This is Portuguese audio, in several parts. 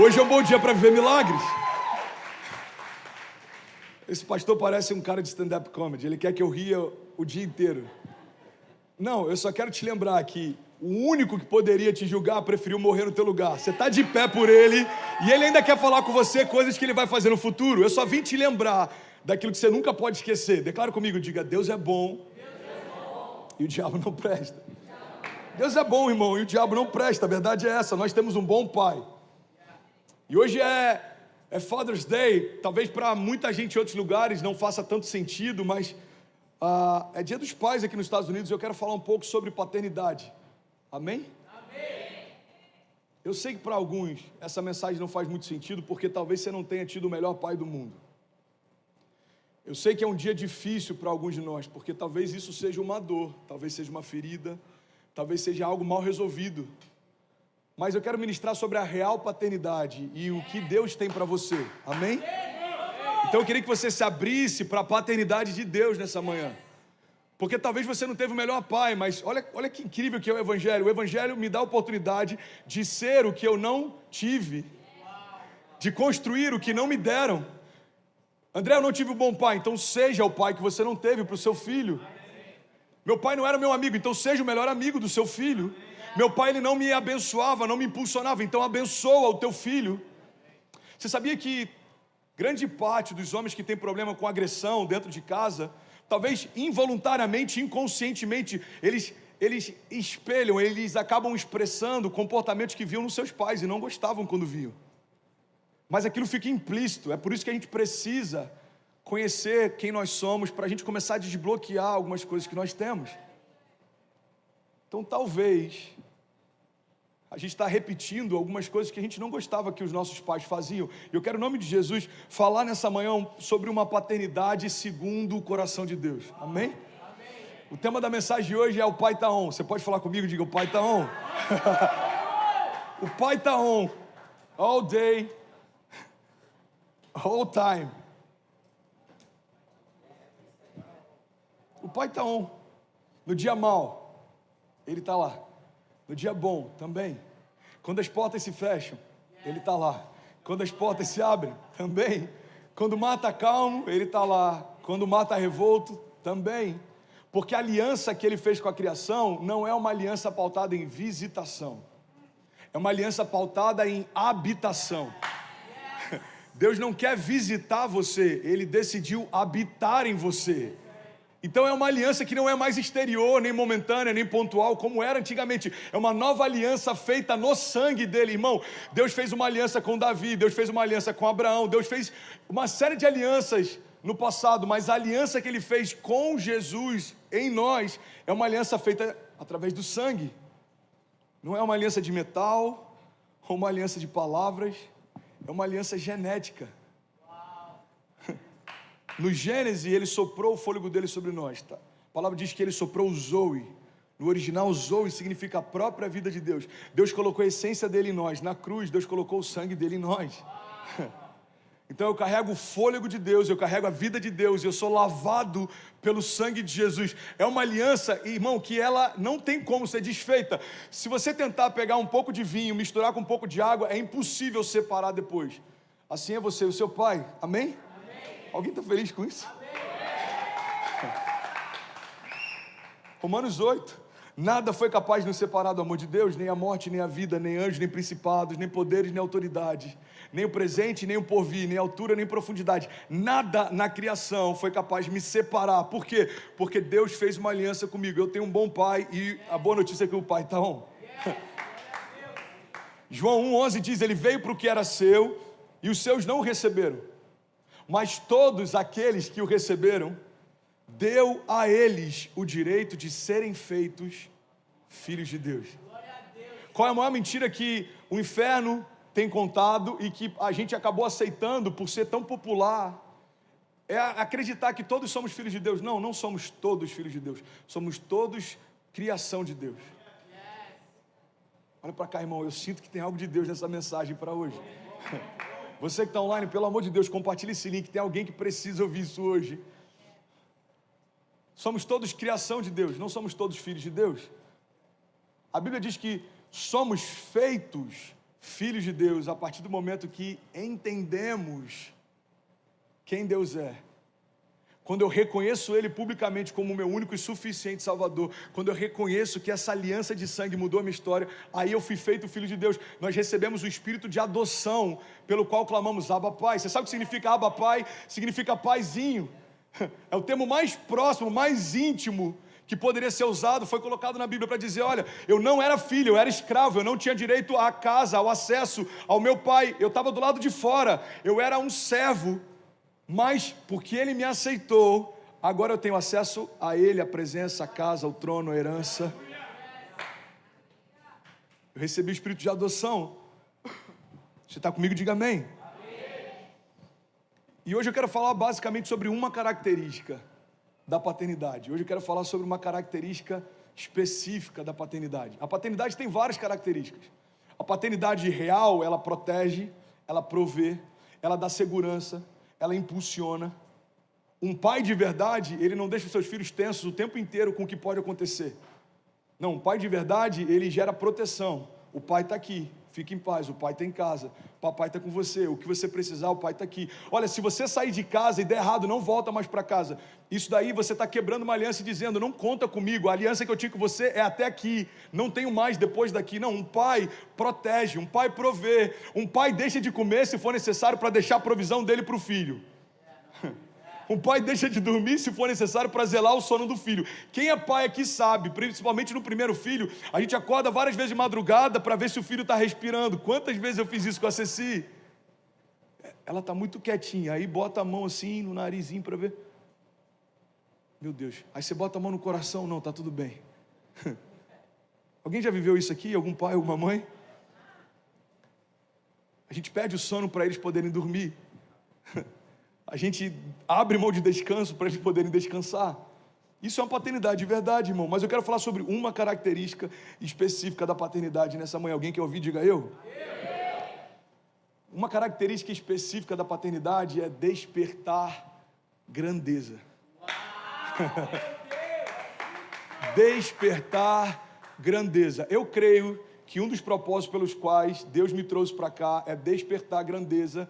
Hoje é um bom dia para viver milagres. Esse pastor parece um cara de stand-up comedy. Ele quer que eu ria o dia inteiro. Não, eu só quero te lembrar que o único que poderia te julgar preferiu morrer no teu lugar. Você está de pé por ele e ele ainda quer falar com você coisas que ele vai fazer no futuro. Eu só vim te lembrar daquilo que você nunca pode esquecer. Declara comigo, diga: Deus é bom, Deus é bom. e o diabo não presta. Deus é bom, irmão, e o diabo não presta. A verdade é essa. Nós temos um bom pai. E hoje é é Father's Day, talvez para muita gente em outros lugares não faça tanto sentido, mas uh, é Dia dos Pais aqui nos Estados Unidos eu quero falar um pouco sobre paternidade. Amém? Amém. Eu sei que para alguns essa mensagem não faz muito sentido porque talvez você não tenha tido o melhor pai do mundo. Eu sei que é um dia difícil para alguns de nós, porque talvez isso seja uma dor, talvez seja uma ferida, talvez seja algo mal resolvido mas eu quero ministrar sobre a real paternidade e o que Deus tem para você. Amém? Então eu queria que você se abrisse para a paternidade de Deus nessa manhã. Porque talvez você não teve o melhor pai, mas olha, olha que incrível que é o Evangelho. O Evangelho me dá a oportunidade de ser o que eu não tive, de construir o que não me deram. André, eu não tive um bom pai, então seja o pai que você não teve para o seu filho. Meu pai não era meu amigo, então seja o melhor amigo do seu filho. Meu pai ele não me abençoava, não me impulsionava, então abençoa o teu filho. Você sabia que grande parte dos homens que têm problema com agressão dentro de casa, talvez involuntariamente, inconscientemente, eles eles espelham, eles acabam expressando comportamentos que viam nos seus pais e não gostavam quando viam. Mas aquilo fica implícito, é por isso que a gente precisa conhecer quem nós somos para a gente começar a desbloquear algumas coisas que nós temos. Então, talvez a gente está repetindo algumas coisas que a gente não gostava que os nossos pais faziam. Eu quero, em nome de Jesus, falar nessa manhã sobre uma paternidade segundo o coração de Deus. Amém? Amém. O tema da mensagem de hoje é o Pai está on. Você pode falar comigo? Diga, o Pai está on. o Pai está on. All day, all time. O Pai está on. No dia mal, Ele está lá. No dia bom também. Quando as portas se fecham, Ele está lá. Quando as portas se abrem, também. Quando mata calmo, Ele está lá. Quando mata revolto, também. Porque a aliança que Ele fez com a criação não é uma aliança pautada em visitação. É uma aliança pautada em habitação. Deus não quer visitar você, Ele decidiu habitar em você. Então é uma aliança que não é mais exterior, nem momentânea, nem pontual, como era antigamente. É uma nova aliança feita no sangue dele, irmão. Deus fez uma aliança com Davi, Deus fez uma aliança com Abraão, Deus fez uma série de alianças no passado, mas a aliança que ele fez com Jesus em nós é uma aliança feita através do sangue. Não é uma aliança de metal, ou uma aliança de palavras, é uma aliança genética. No Gênesis, ele soprou o fôlego dele sobre nós. Tá? A palavra diz que ele soprou o Zoe. No original, Zoe significa a própria vida de Deus. Deus colocou a essência dele em nós. Na cruz, Deus colocou o sangue dele em nós. Então eu carrego o fôlego de Deus, eu carrego a vida de Deus, eu sou lavado pelo sangue de Jesus. É uma aliança, irmão, que ela não tem como ser desfeita. Se você tentar pegar um pouco de vinho, misturar com um pouco de água, é impossível separar depois. Assim é você e o seu pai. Amém? Alguém está feliz com isso? Romanos 8. Nada foi capaz de nos separar do amor de Deus, nem a morte, nem a vida, nem anjos, nem principados, nem poderes, nem autoridade, nem o presente, nem o porvir, nem altura, nem profundidade. Nada na criação foi capaz de me separar. Por quê? Porque Deus fez uma aliança comigo. Eu tenho um bom pai e a boa notícia é que o pai está on. João 1,11 diz: Ele veio para o que era seu e os seus não o receberam mas todos aqueles que o receberam, deu a eles o direito de serem feitos filhos de Deus. Qual é a maior mentira que o inferno tem contado e que a gente acabou aceitando por ser tão popular? É acreditar que todos somos filhos de Deus. Não, não somos todos filhos de Deus. Somos todos criação de Deus. Olha para cá, irmão. Eu sinto que tem algo de Deus nessa mensagem para hoje. Você que está online, pelo amor de Deus, compartilhe esse link. Tem alguém que precisa ouvir isso hoje. Somos todos criação de Deus, não somos todos filhos de Deus. A Bíblia diz que somos feitos filhos de Deus a partir do momento que entendemos quem Deus é. Quando eu reconheço Ele publicamente como meu único e suficiente Salvador, quando eu reconheço que essa aliança de sangue mudou a minha história, aí eu fui feito filho de Deus. Nós recebemos o espírito de adoção, pelo qual clamamos Abba Pai. Você sabe o que significa Abba Pai? Significa paizinho. É o termo mais próximo, mais íntimo que poderia ser usado, foi colocado na Bíblia para dizer: olha, eu não era filho, eu era escravo, eu não tinha direito à casa, ao acesso ao meu pai, eu estava do lado de fora, eu era um servo, mas porque ele me aceitou, agora eu tenho acesso a ele, a presença, a casa, o trono, a herança. Eu recebi o espírito de adoção. Você está comigo? Diga amém. E hoje eu quero falar basicamente sobre uma característica da paternidade. Hoje eu quero falar sobre uma característica específica da paternidade. A paternidade tem várias características. A paternidade real, ela protege, ela provê, ela dá segurança, ela impulsiona. Um pai de verdade, ele não deixa os seus filhos tensos o tempo inteiro com o que pode acontecer. Não, um pai de verdade, ele gera proteção. O pai está aqui, Fique em paz, o pai está em casa, papai está com você, o que você precisar, o pai está aqui. Olha, se você sair de casa e der errado, não volta mais para casa. Isso daí você está quebrando uma aliança e dizendo: não conta comigo, a aliança que eu tinha com você é até aqui, não tenho mais depois daqui. Não, um pai protege, um pai provê, um pai deixa de comer se for necessário para deixar a provisão dele para o filho. Um pai deixa de dormir se for necessário para zelar o sono do filho. Quem é pai aqui sabe, principalmente no primeiro filho, a gente acorda várias vezes de madrugada para ver se o filho está respirando. Quantas vezes eu fiz isso com a Ceci? Ela está muito quietinha, aí bota a mão assim no narizinho para ver. Meu Deus, aí você bota a mão no coração, não, está tudo bem. Alguém já viveu isso aqui? Algum pai, alguma mãe? A gente pede o sono para eles poderem dormir. A gente abre mão de descanso para eles poderem descansar. Isso é uma paternidade de verdade, irmão. Mas eu quero falar sobre uma característica específica da paternidade nessa manhã. Alguém quer ouvir? Diga eu. Uma característica específica da paternidade é despertar grandeza. despertar grandeza. Eu creio que um dos propósitos pelos quais Deus me trouxe para cá é despertar grandeza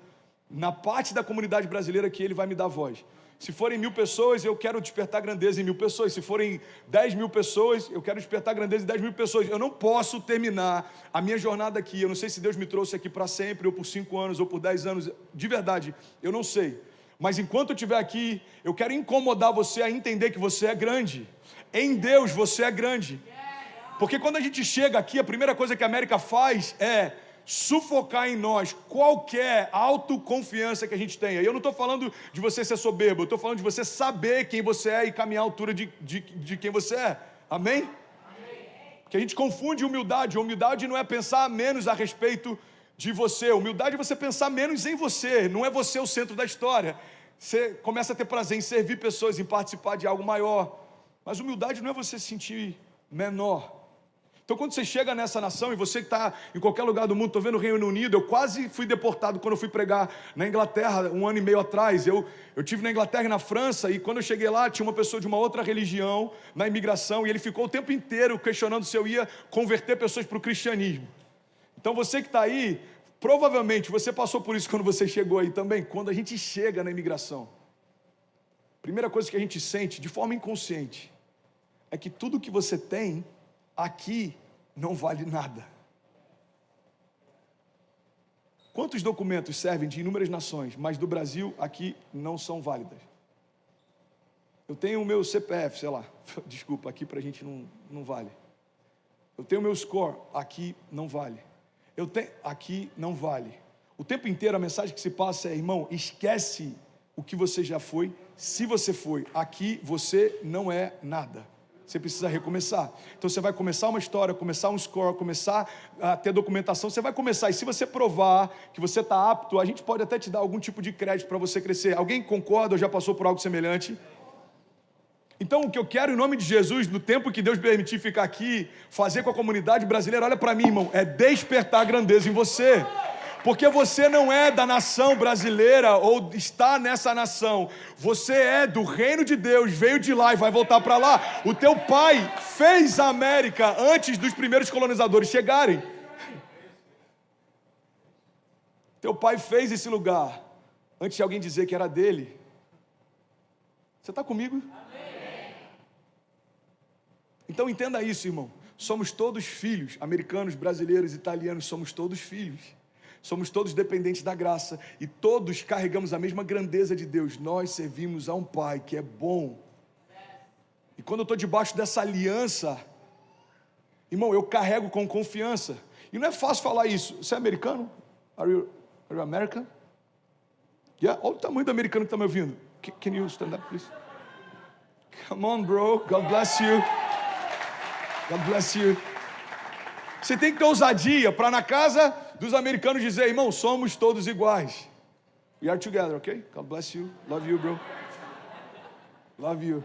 na parte da comunidade brasileira que ele vai me dar voz. Se forem mil pessoas, eu quero despertar grandeza em mil pessoas. Se forem dez mil pessoas, eu quero despertar grandeza em dez mil pessoas. Eu não posso terminar a minha jornada aqui. Eu não sei se Deus me trouxe aqui para sempre, ou por cinco anos, ou por dez anos. De verdade, eu não sei. Mas enquanto eu estiver aqui, eu quero incomodar você a entender que você é grande. Em Deus você é grande. Porque quando a gente chega aqui, a primeira coisa que a América faz é sufocar em nós qualquer autoconfiança que a gente tenha. E eu não estou falando de você ser soberbo, eu estou falando de você saber quem você é e caminhar à altura de, de, de quem você é. Amém? Que a gente confunde humildade. Humildade não é pensar menos a respeito de você. Humildade é você pensar menos em você. Não é você o centro da história. Você começa a ter prazer em servir pessoas, em participar de algo maior. Mas humildade não é você se sentir menor. Então, quando você chega nessa nação, e você que está em qualquer lugar do mundo, estou vendo o Reino Unido, eu quase fui deportado quando eu fui pregar na Inglaterra, um ano e meio atrás. Eu, eu tive na Inglaterra e na França, e quando eu cheguei lá, tinha uma pessoa de uma outra religião na imigração, e ele ficou o tempo inteiro questionando se eu ia converter pessoas para o cristianismo. Então, você que está aí, provavelmente você passou por isso quando você chegou aí também. Quando a gente chega na imigração, primeira coisa que a gente sente, de forma inconsciente, é que tudo que você tem aqui não vale nada. Quantos documentos servem de inúmeras nações, mas do Brasil aqui não são válidas? Eu tenho o meu CPF, sei lá, desculpa, aqui para a gente não, não vale. Eu tenho o meu score, aqui não vale. Eu tenho, aqui não vale. O tempo inteiro a mensagem que se passa é, irmão, esquece o que você já foi, se você foi, aqui você não é nada você precisa recomeçar. Então você vai começar uma história, começar um score, começar a ter documentação, você vai começar. E se você provar que você está apto, a gente pode até te dar algum tipo de crédito para você crescer. Alguém concorda ou já passou por algo semelhante? Então, o que eu quero, em nome de Jesus, no tempo que Deus permitir ficar aqui, fazer com a comunidade brasileira, olha para mim, irmão, é despertar a grandeza em você porque você não é da nação brasileira ou está nessa nação, você é do reino de Deus, veio de lá e vai voltar para lá. O teu pai fez a América antes dos primeiros colonizadores chegarem. Teu pai fez esse lugar antes de alguém dizer que era dele. Você está comigo? Amém. Então entenda isso, irmão. Somos todos filhos, americanos, brasileiros, italianos, somos todos filhos. Somos todos dependentes da graça e todos carregamos a mesma grandeza de Deus. Nós servimos a um Pai que é bom. E quando eu estou debaixo dessa aliança, irmão, eu carrego com confiança. E não é fácil falar isso. Você é americano? Are you, are you American? Yeah? Olha o tamanho do americano que está me ouvindo. Can you stand up, please? Come on, bro. God bless you. God bless you. Você tem que ter ousadia para na casa dos americanos dizer, irmão, somos todos iguais. We are together, ok? God bless you. Love you, bro. Love you.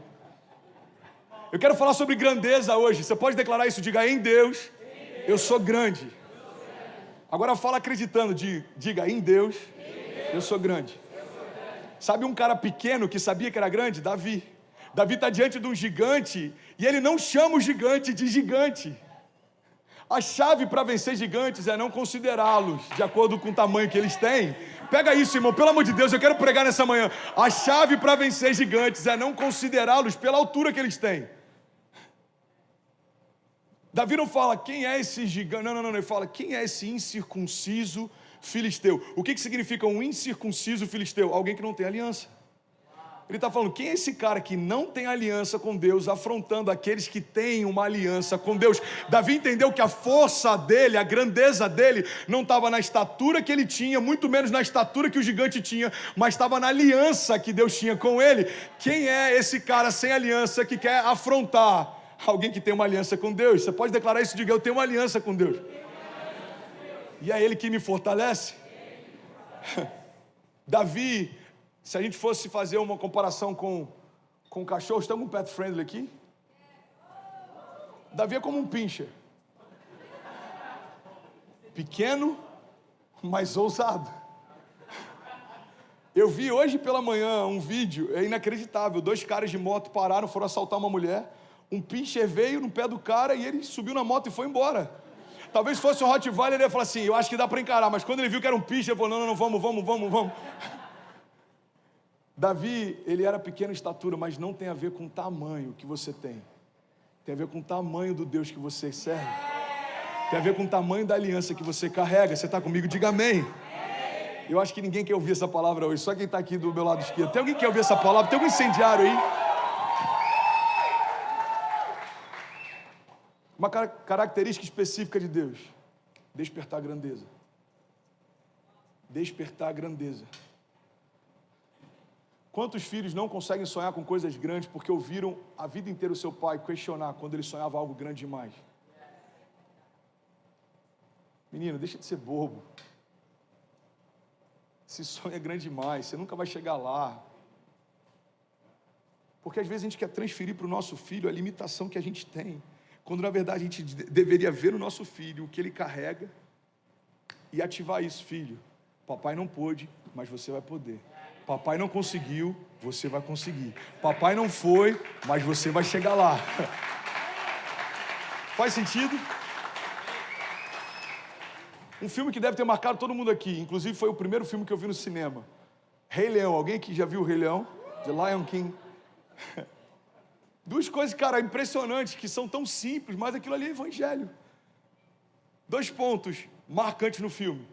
Eu quero falar sobre grandeza hoje. Você pode declarar isso? Diga em Deus, eu sou grande. Agora fala acreditando, diga em Deus, eu sou grande. Sabe um cara pequeno que sabia que era grande? Davi. Davi está diante de um gigante e ele não chama o gigante de gigante. A chave para vencer gigantes é não considerá-los de acordo com o tamanho que eles têm. Pega isso, irmão, pelo amor de Deus, eu quero pregar nessa manhã. A chave para vencer gigantes é não considerá-los pela altura que eles têm. Davi não fala quem é esse gigante, não, não, não, ele fala quem é esse incircunciso filisteu. O que, que significa um incircunciso filisteu? Alguém que não tem aliança. Ele está falando: quem é esse cara que não tem aliança com Deus, afrontando aqueles que têm uma aliança com Deus? Davi entendeu que a força dele, a grandeza dele, não estava na estatura que ele tinha, muito menos na estatura que o gigante tinha, mas estava na aliança que Deus tinha com ele. Quem é esse cara sem aliança que quer afrontar alguém que tem uma aliança com Deus? Você pode declarar isso, diga: Eu tenho uma aliança com Deus. E é Ele que me fortalece. Davi se a gente fosse fazer uma comparação com, com cachorro, estamos um pet friendly aqui? Davi é como um pincher. Pequeno, mas ousado. Eu vi hoje pela manhã um vídeo, é inacreditável. Dois caras de moto pararam, foram assaltar uma mulher. Um pincher veio no pé do cara e ele subiu na moto e foi embora. Talvez fosse um Rottweiler, ele ia falar assim: Eu acho que dá para encarar. Mas quando ele viu que era um pincher, ele falou: Não, não, não, vamos, vamos, vamos, vamos. Davi, ele era pequeno em estatura, mas não tem a ver com o tamanho que você tem. Tem a ver com o tamanho do Deus que você serve. Tem a ver com o tamanho da aliança que você carrega. Você está comigo? Diga amém. Eu acho que ninguém quer ouvir essa palavra hoje, só quem está aqui do meu lado esquerdo. Tem alguém que quer ouvir essa palavra? Tem algum incendiário aí? Uma característica específica de Deus: despertar a grandeza. Despertar a grandeza. Quantos filhos não conseguem sonhar com coisas grandes porque ouviram a vida inteira o seu pai questionar quando ele sonhava algo grande demais? Menino, deixa de ser bobo. Esse sonho é grande demais, você nunca vai chegar lá. Porque às vezes a gente quer transferir para o nosso filho a limitação que a gente tem, quando na verdade a gente deveria ver no nosso filho o que ele carrega e ativar isso, filho. Papai não pôde, mas você vai poder. Papai não conseguiu, você vai conseguir. Papai não foi, mas você vai chegar lá. Faz sentido? Um filme que deve ter marcado todo mundo aqui, inclusive foi o primeiro filme que eu vi no cinema. Rei Leão, alguém aqui já viu o Rei Leão? The Lion King. Duas coisas, cara, impressionantes, que são tão simples, mas aquilo ali é evangelho. Dois pontos marcantes no filme.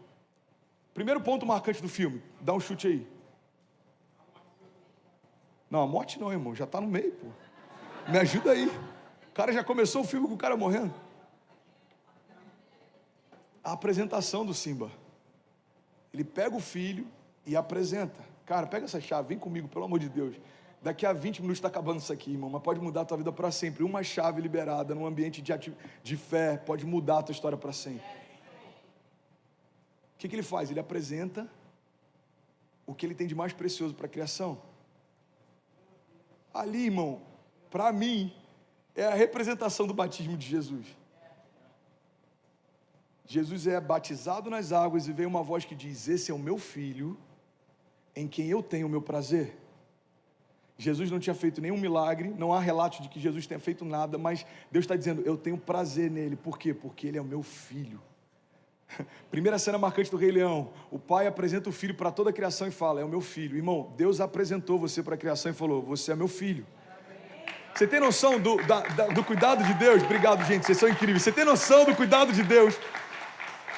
Primeiro ponto marcante do filme, dá um chute aí. Não, a morte não, irmão, já está no meio, pô. Me ajuda aí. O cara já começou o filme com o cara morrendo. A apresentação do Simba. Ele pega o filho e apresenta. Cara, pega essa chave, vem comigo, pelo amor de Deus. Daqui a 20 minutos está acabando isso aqui, irmão, mas pode mudar a tua vida para sempre. Uma chave liberada num ambiente de, de fé pode mudar a tua história para sempre. O que, que ele faz? Ele apresenta o que ele tem de mais precioso para a criação. Ali, irmão, para mim, é a representação do batismo de Jesus. Jesus é batizado nas águas e vem uma voz que diz: Esse é o meu filho, em quem eu tenho o meu prazer. Jesus não tinha feito nenhum milagre, não há relato de que Jesus tenha feito nada, mas Deus está dizendo: Eu tenho prazer nele. Por quê? Porque ele é o meu filho. Primeira cena marcante do Rei Leão. O pai apresenta o filho para toda a criação e fala: É o meu filho. Irmão, Deus apresentou você para a criação e falou: Você é meu filho. Você tem noção do, da, da, do cuidado de Deus? Obrigado, gente, vocês são incríveis. Você tem noção do cuidado de Deus?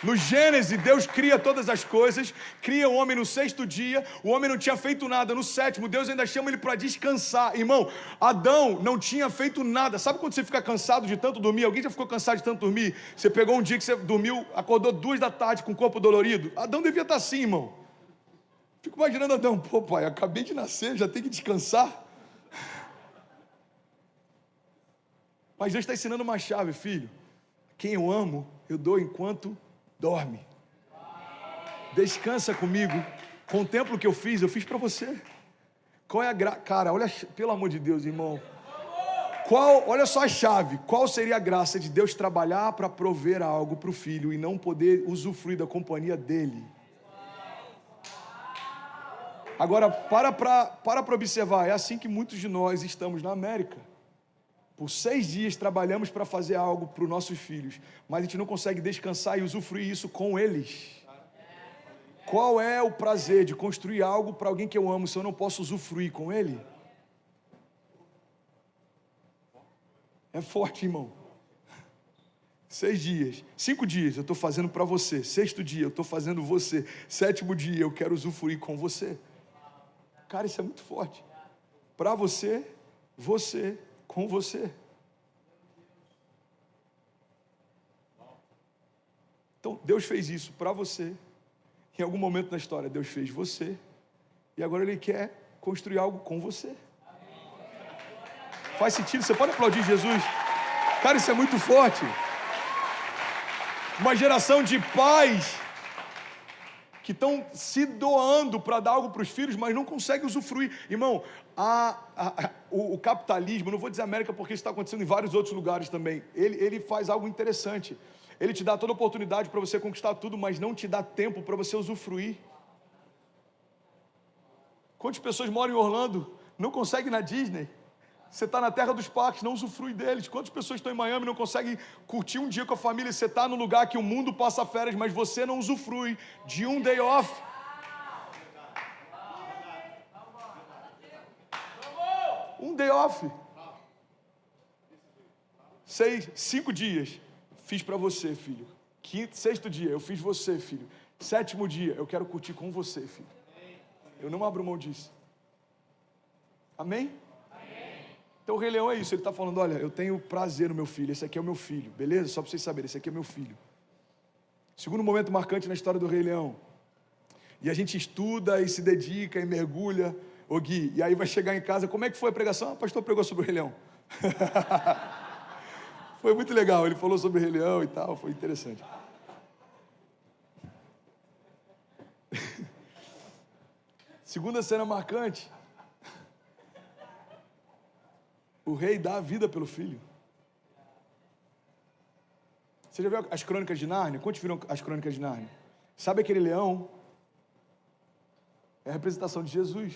No Gênesis, Deus cria todas as coisas, cria o homem no sexto dia, o homem não tinha feito nada. No sétimo, Deus ainda chama ele para descansar. Irmão, Adão não tinha feito nada. Sabe quando você fica cansado de tanto dormir? Alguém já ficou cansado de tanto dormir? Você pegou um dia que você dormiu, acordou duas da tarde com o corpo dolorido? Adão devia estar assim, irmão. Fico imaginando Adão, pô, pai, acabei de nascer, já tem que descansar. Mas Deus está ensinando uma chave, filho. Quem eu amo, eu dou enquanto dorme. Descansa comigo. Contempla o que eu fiz, eu fiz para você. Qual é a gra... Cara, olha, pelo amor de Deus, irmão. Qual, olha só a chave. Qual seria a graça de Deus trabalhar para prover algo para o filho e não poder usufruir da companhia dele? Agora, para para para observar, é assim que muitos de nós estamos na América. Por seis dias trabalhamos para fazer algo para os nossos filhos, mas a gente não consegue descansar e usufruir isso com eles. Qual é o prazer de construir algo para alguém que eu amo se eu não posso usufruir com ele? É forte, irmão. Seis dias, cinco dias eu estou fazendo para você. Sexto dia eu estou fazendo você. Sétimo dia eu quero usufruir com você. Cara, isso é muito forte. Para você, você com você. Então, Deus fez isso para você. Em algum momento na história, Deus fez você. E agora Ele quer construir algo com você. Faz sentido? Você pode aplaudir Jesus? Cara, isso é muito forte. Uma geração de pais que estão se doando para dar algo para os filhos, mas não conseguem usufruir. Irmão, a, a, a, o, o, capitalismo, não vou dizer América porque isso está acontecendo em vários outros lugares também, ele, ele faz algo interessante. Ele te dá toda oportunidade para você conquistar tudo, mas não te dá tempo para você usufruir. Quantas pessoas moram em Orlando, não conseguem na Disney? Você está na terra dos parques, não usufrui deles. Quantas pessoas estão em Miami não conseguem curtir um dia com a família? Você está no lugar que o mundo passa férias, mas você não usufrui de um day off. Um day off. Seis, cinco dias. Fiz para você, filho. Quinto, sexto dia, eu fiz você, filho. Sétimo dia, eu quero curtir com você, filho. Eu não abro mão disso. Amém? Então o Rei Leão é isso, ele está falando: olha, eu tenho prazer no meu filho, esse aqui é o meu filho, beleza? Só para vocês saberem, esse aqui é meu filho. Segundo momento marcante na história do Rei Leão. E a gente estuda e se dedica e mergulha. Ô Gui, e aí vai chegar em casa, como é que foi a pregação? Ah, o pastor pregou sobre o Rei Leão. foi muito legal, ele falou sobre o Rei Leão e tal, foi interessante. Segunda cena marcante O rei dá a vida pelo filho. Você já viu as crônicas de Nárnia? Quantos viram as crônicas de Nárnia? Sabe aquele leão? É a representação de Jesus.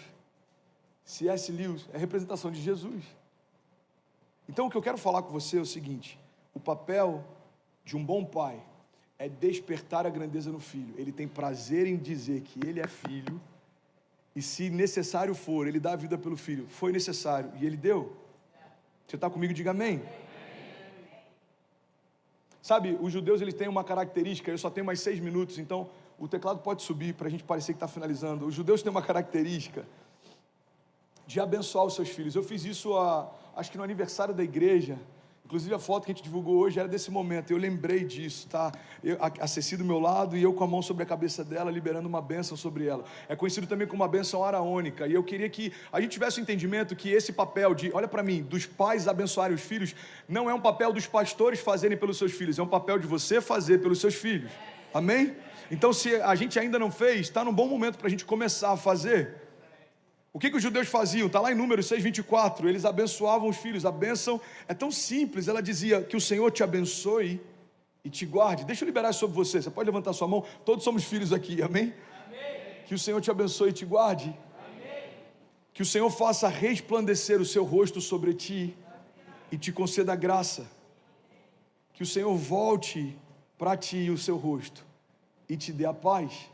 C.S. Lewis é a representação de Jesus. Então o que eu quero falar com você é o seguinte: o papel de um bom pai é despertar a grandeza no filho. Ele tem prazer em dizer que ele é filho, e se necessário for, ele dá a vida pelo filho. Foi necessário, e ele deu. Você está comigo? Diga amém. Sabe, os judeus eles têm uma característica, eu só tenho mais seis minutos, então o teclado pode subir para a gente parecer que está finalizando. Os judeus têm uma característica de abençoar os seus filhos. Eu fiz isso, a, acho que no aniversário da igreja, Inclusive a foto que a gente divulgou hoje era desse momento. Eu lembrei disso, tá? Eu, a, Ceci do meu lado e eu com a mão sobre a cabeça dela, liberando uma bênção sobre ela. É conhecido também como uma bênção araônica. E eu queria que a gente tivesse o um entendimento que esse papel de, olha para mim, dos pais abençoarem os filhos, não é um papel dos pastores fazerem pelos seus filhos, é um papel de você fazer pelos seus filhos. Amém? Então, se a gente ainda não fez, está num bom momento para a gente começar a fazer. O que, que os judeus faziam? Está lá em Números 6,24. Eles abençoavam os filhos. A bênção é tão simples. Ela dizia que o Senhor te abençoe e te guarde. Deixa eu liberar sobre você. Você pode levantar sua mão. Todos somos filhos aqui. Amém? Amém. Que o Senhor te abençoe e te guarde. Amém. Que o Senhor faça resplandecer o seu rosto sobre ti e te conceda graça. Que o Senhor volte para ti o seu rosto e te dê a paz.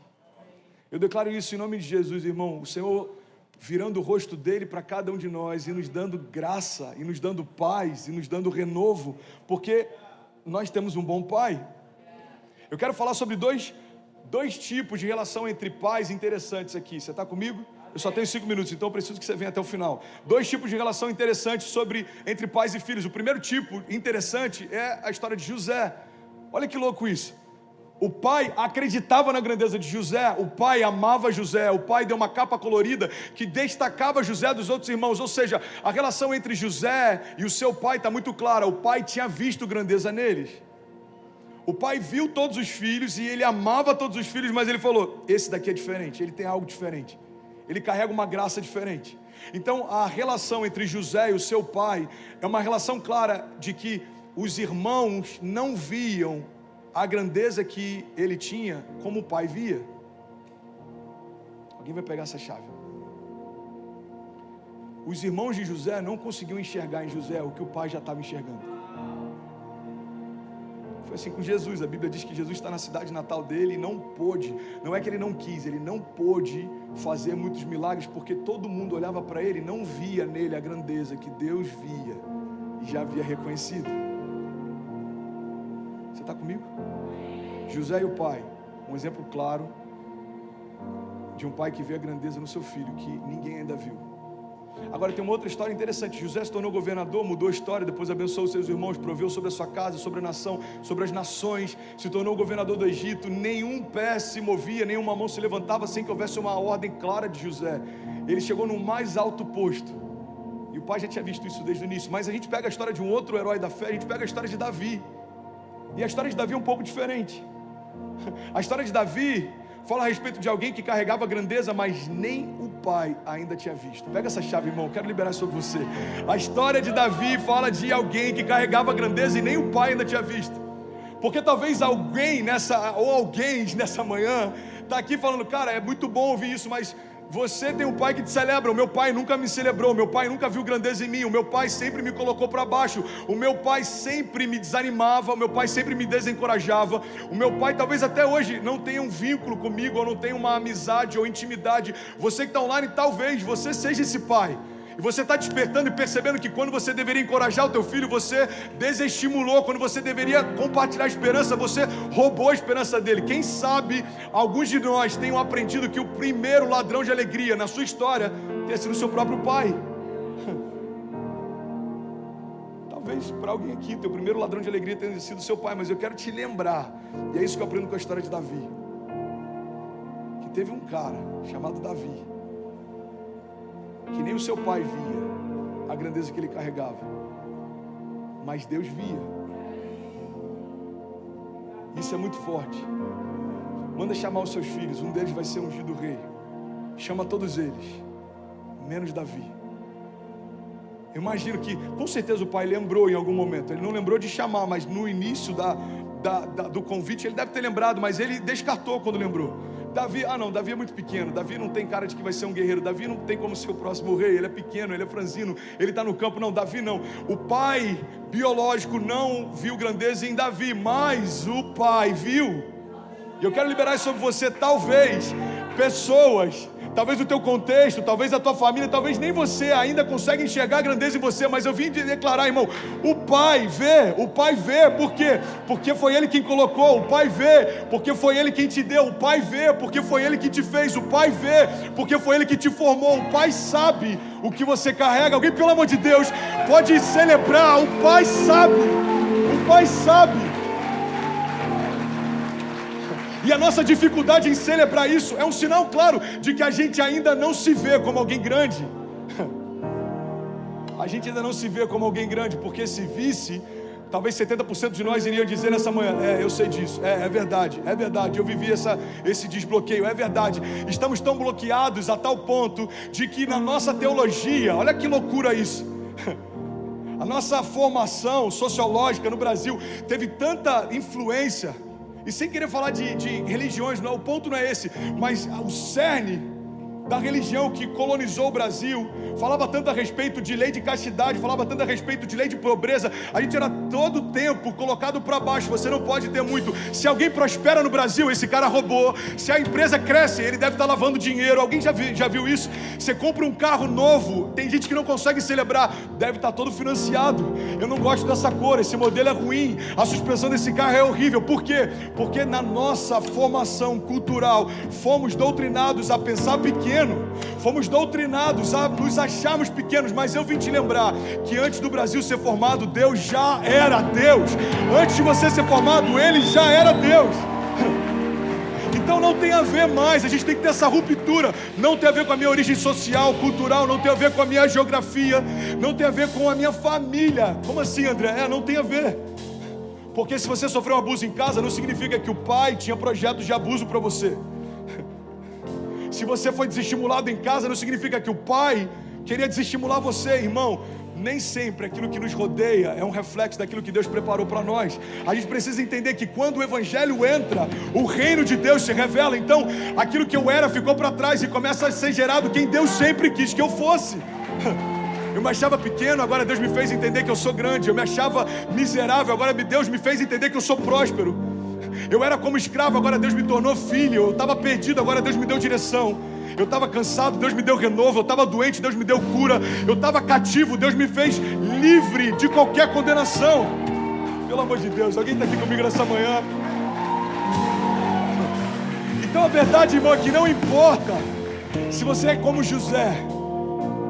Eu declaro isso em nome de Jesus, irmão. O Senhor virando o rosto dele para cada um de nós e nos dando graça, e nos dando paz, e nos dando renovo, porque nós temos um bom Pai. Eu quero falar sobre dois, dois tipos de relação entre pais interessantes aqui. Você está comigo? Eu só tenho cinco minutos, então preciso que você venha até o final. Dois tipos de relação interessantes sobre entre pais e filhos. O primeiro tipo interessante é a história de José. Olha que louco isso. O pai acreditava na grandeza de José, o pai amava José, o pai deu uma capa colorida que destacava José dos outros irmãos, ou seja, a relação entre José e o seu pai está muito clara, o pai tinha visto grandeza neles. O pai viu todos os filhos e ele amava todos os filhos, mas ele falou: esse daqui é diferente, ele tem algo diferente, ele carrega uma graça diferente. Então a relação entre José e o seu pai é uma relação clara de que os irmãos não viam a grandeza que ele tinha, como o pai via. Alguém vai pegar essa chave. Os irmãos de José não conseguiam enxergar em José o que o pai já estava enxergando. Foi assim com Jesus. A Bíblia diz que Jesus está na cidade natal dele e não pôde. Não é que ele não quis, ele não pôde fazer muitos milagres porque todo mundo olhava para ele e não via nele a grandeza que Deus via e já havia reconhecido. Você está comigo? José e o pai, um exemplo claro de um pai que vê a grandeza no seu filho, que ninguém ainda viu. Agora tem uma outra história interessante. José se tornou governador, mudou a história, depois abençoou seus irmãos, proveu sobre a sua casa, sobre a nação, sobre as nações, se tornou governador do Egito. Nenhum pé se movia, nenhuma mão se levantava sem que houvesse uma ordem clara de José. Ele chegou no mais alto posto. E o pai já tinha visto isso desde o início. Mas a gente pega a história de um outro herói da fé, a gente pega a história de Davi. E a história de Davi é um pouco diferente. A história de Davi fala a respeito de alguém que carregava grandeza, mas nem o pai ainda tinha visto. Pega essa chave, irmão, quero liberar sobre você. A história de Davi fala de alguém que carregava grandeza e nem o pai ainda tinha visto. Porque talvez alguém nessa, ou alguém nessa manhã, está aqui falando, cara, é muito bom ouvir isso, mas você tem um pai que te celebra. O meu pai nunca me celebrou. O meu pai nunca viu grandeza em mim. O meu pai sempre me colocou para baixo. O meu pai sempre me desanimava. O meu pai sempre me desencorajava. O meu pai talvez até hoje não tenha um vínculo comigo, ou não tenha uma amizade ou intimidade. Você que está online, talvez você seja esse pai. E você está despertando e percebendo que quando você deveria encorajar o teu filho, você desestimulou. Quando você deveria compartilhar a esperança, você roubou a esperança dele. Quem sabe alguns de nós tenham aprendido que o primeiro ladrão de alegria na sua história tenha sido o seu próprio pai. Talvez para alguém aqui, teu primeiro ladrão de alegria tenha sido seu pai, mas eu quero te lembrar, e é isso que eu aprendo com a história de Davi. Que teve um cara chamado Davi que nem o seu pai via a grandeza que ele carregava, mas Deus via. Isso é muito forte. Manda chamar os seus filhos, um deles vai ser ungido rei. Chama todos eles, menos Davi. Eu imagino que, com certeza, o pai lembrou em algum momento. Ele não lembrou de chamar, mas no início da, da, da, do convite ele deve ter lembrado, mas ele descartou quando lembrou. Davi, ah não, Davi é muito pequeno. Davi não tem cara de que vai ser um guerreiro. Davi não tem como ser o próximo rei. Ele é pequeno, ele é franzino, ele está no campo. Não, Davi não. O pai biológico não viu grandeza em Davi, mas o pai viu. E eu quero liberar isso sobre você. Talvez pessoas talvez o teu contexto, talvez a tua família, talvez nem você ainda consegue enxergar a grandeza em você, mas eu vim de declarar, irmão, o Pai vê, o Pai vê, por quê? Porque foi Ele quem colocou, o Pai vê, porque foi Ele quem te deu, o Pai vê, porque foi Ele que te fez, o Pai vê, porque foi Ele que te formou, o Pai sabe o que você carrega. Alguém, pelo amor de Deus, pode celebrar, o Pai sabe, o Pai sabe. E a nossa dificuldade em celebrar isso é um sinal claro de que a gente ainda não se vê como alguém grande. A gente ainda não se vê como alguém grande, porque se visse, talvez 70% de nós iriam dizer nessa manhã: É, eu sei disso, é, é verdade, é verdade, eu vivi essa, esse desbloqueio, é verdade. Estamos tão bloqueados a tal ponto de que na nossa teologia, olha que loucura isso. A nossa formação sociológica no Brasil teve tanta influência e sem querer falar de, de religiões, não, o ponto não é esse, mas o cerne da religião que colonizou o Brasil, falava tanto a respeito de lei de castidade, falava tanto a respeito de lei de pobreza, a gente era todo tempo colocado para baixo. Você não pode ter muito. Se alguém prospera no Brasil, esse cara roubou. Se a empresa cresce, ele deve estar lavando dinheiro. Alguém já viu, já viu isso? Você compra um carro novo, tem gente que não consegue celebrar, deve estar todo financiado. Eu não gosto dessa cor, esse modelo é ruim, a suspensão desse carro é horrível. Por quê? Porque na nossa formação cultural fomos doutrinados a pensar pequeno, fomos doutrinados a nos acharmos pequenos, mas eu vim te lembrar que antes do Brasil ser formado, Deus já era Deus. Antes de você ser formado, Ele já era Deus. Então não tem a ver mais, a gente tem que ter essa ruptura. Não tem a ver com a minha origem social, cultural, não tem a ver com a minha geografia, não tem a ver com a minha família. Como assim, André? É, não tem a ver. Porque se você sofreu um abuso em casa, não significa que o pai tinha projetos de abuso para você. Se você foi desestimulado em casa, não significa que o pai queria desestimular você, irmão. Nem sempre aquilo que nos rodeia é um reflexo daquilo que Deus preparou para nós. A gente precisa entender que quando o Evangelho entra, o reino de Deus se revela. Então, aquilo que eu era ficou para trás e começa a ser gerado quem Deus sempre quis que eu fosse. Eu me achava pequeno, agora Deus me fez entender que eu sou grande. Eu me achava miserável, agora Deus me fez entender que eu sou próspero. Eu era como escravo, agora Deus me tornou filho. Eu estava perdido, agora Deus me deu direção. Eu estava cansado, Deus me deu renovo. Eu estava doente, Deus me deu cura. Eu estava cativo, Deus me fez livre de qualquer condenação. Pelo amor de Deus, alguém está aqui comigo nessa manhã? Então a verdade, irmão, é que não importa se você é como José,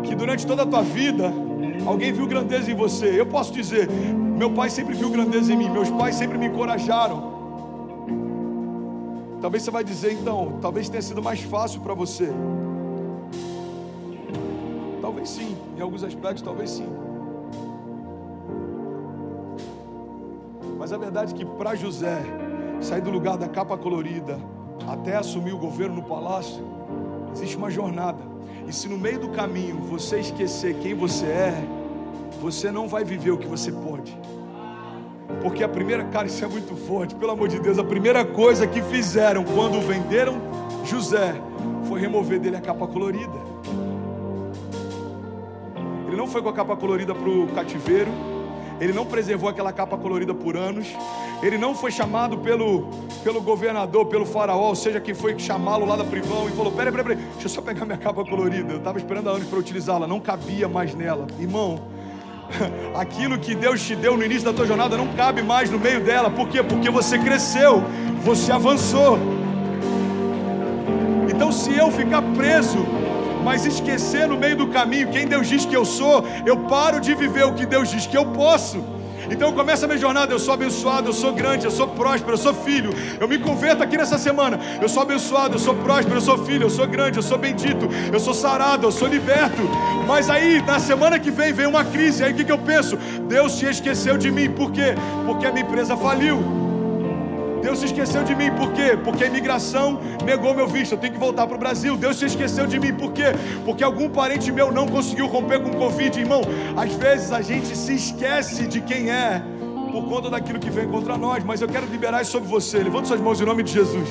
que durante toda a tua vida alguém viu grandeza em você. Eu posso dizer, meu pai sempre viu grandeza em mim, meus pais sempre me encorajaram. Talvez você vai dizer então, talvez tenha sido mais fácil para você. Talvez sim, em alguns aspectos, talvez sim. Mas a verdade é que para José sair do lugar da capa colorida até assumir o governo no palácio, existe uma jornada. E se no meio do caminho você esquecer quem você é, você não vai viver o que você pode. Porque a primeira, cara, isso é muito forte, pelo amor de Deus, a primeira coisa que fizeram quando venderam José foi remover dele a capa colorida. Ele não foi com a capa colorida para o cativeiro, ele não preservou aquela capa colorida por anos, ele não foi chamado pelo, pelo governador, pelo faraó, ou seja, quem foi chamá-lo lá da privão e falou: peraí, peraí, peraí, deixa eu só pegar minha capa colorida. Eu estava esperando há anos para utilizá-la, não cabia mais nela. Irmão, aquilo que Deus te deu no início da tua jornada não cabe mais no meio dela. Por quê? Porque você cresceu, você avançou. Então, se eu ficar preso, mas esquecer no meio do caminho quem Deus diz que eu sou, eu paro de viver o que Deus diz que eu posso. Então começa a minha jornada. Eu sou abençoado, eu sou grande, eu sou próspero, eu sou filho. Eu me converto aqui nessa semana. Eu sou abençoado, eu sou próspero, eu sou filho, eu sou grande, eu sou bendito, eu sou sarado, eu sou liberto. Mas aí, na semana que vem, vem uma crise. Aí o que, que eu penso? Deus se esqueceu de mim. Por quê? Porque a minha empresa faliu. Deus se esqueceu de mim, por quê? Porque a imigração negou meu visto, eu tenho que voltar para o Brasil. Deus se esqueceu de mim, por quê? Porque algum parente meu não conseguiu romper com o Covid. Irmão, às vezes a gente se esquece de quem é por conta daquilo que vem contra nós, mas eu quero liberar isso sobre você. Levanta suas mãos em nome de Jesus.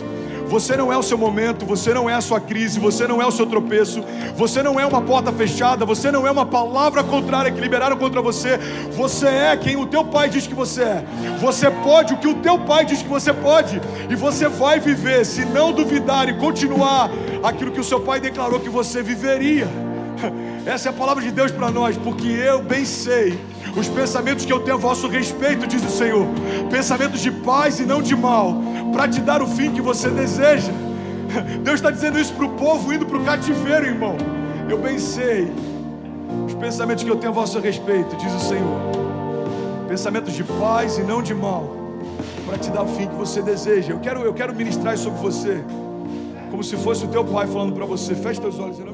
Você não é o seu momento, você não é a sua crise, você não é o seu tropeço, você não é uma porta fechada, você não é uma palavra contrária que liberaram contra você. Você é quem o teu pai diz que você é. Você pode o que o teu pai diz que você pode, e você vai viver se não duvidar e continuar aquilo que o seu pai declarou que você viveria. Essa é a palavra de Deus para nós, porque eu bem sei os pensamentos que eu tenho a vosso respeito, diz o Senhor, pensamentos de paz e não de mal, para te dar o fim que você deseja. Deus está dizendo isso para o povo indo para o cativeiro, irmão. Eu bem sei os pensamentos que eu tenho a vosso respeito, diz o Senhor, pensamentos de paz e não de mal, para te dar o fim que você deseja. Eu quero, eu quero ministrar sobre você, como se fosse o teu pai falando para você. Feche teus olhos de Jesus.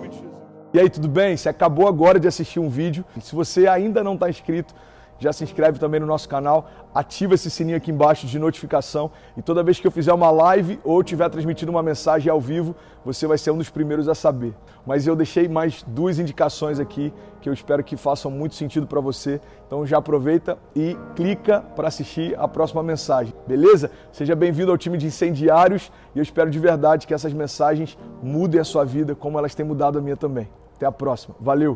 E aí, tudo bem? Você acabou agora de assistir um vídeo. Se você ainda não está inscrito, já se inscreve também no nosso canal, ativa esse sininho aqui embaixo de notificação e toda vez que eu fizer uma live ou estiver transmitindo uma mensagem ao vivo, você vai ser um dos primeiros a saber. Mas eu deixei mais duas indicações aqui que eu espero que façam muito sentido para você. Então já aproveita e clica para assistir a próxima mensagem, beleza? Seja bem-vindo ao time de incendiários e eu espero de verdade que essas mensagens mudem a sua vida como elas têm mudado a minha também. Até a próxima. Valeu!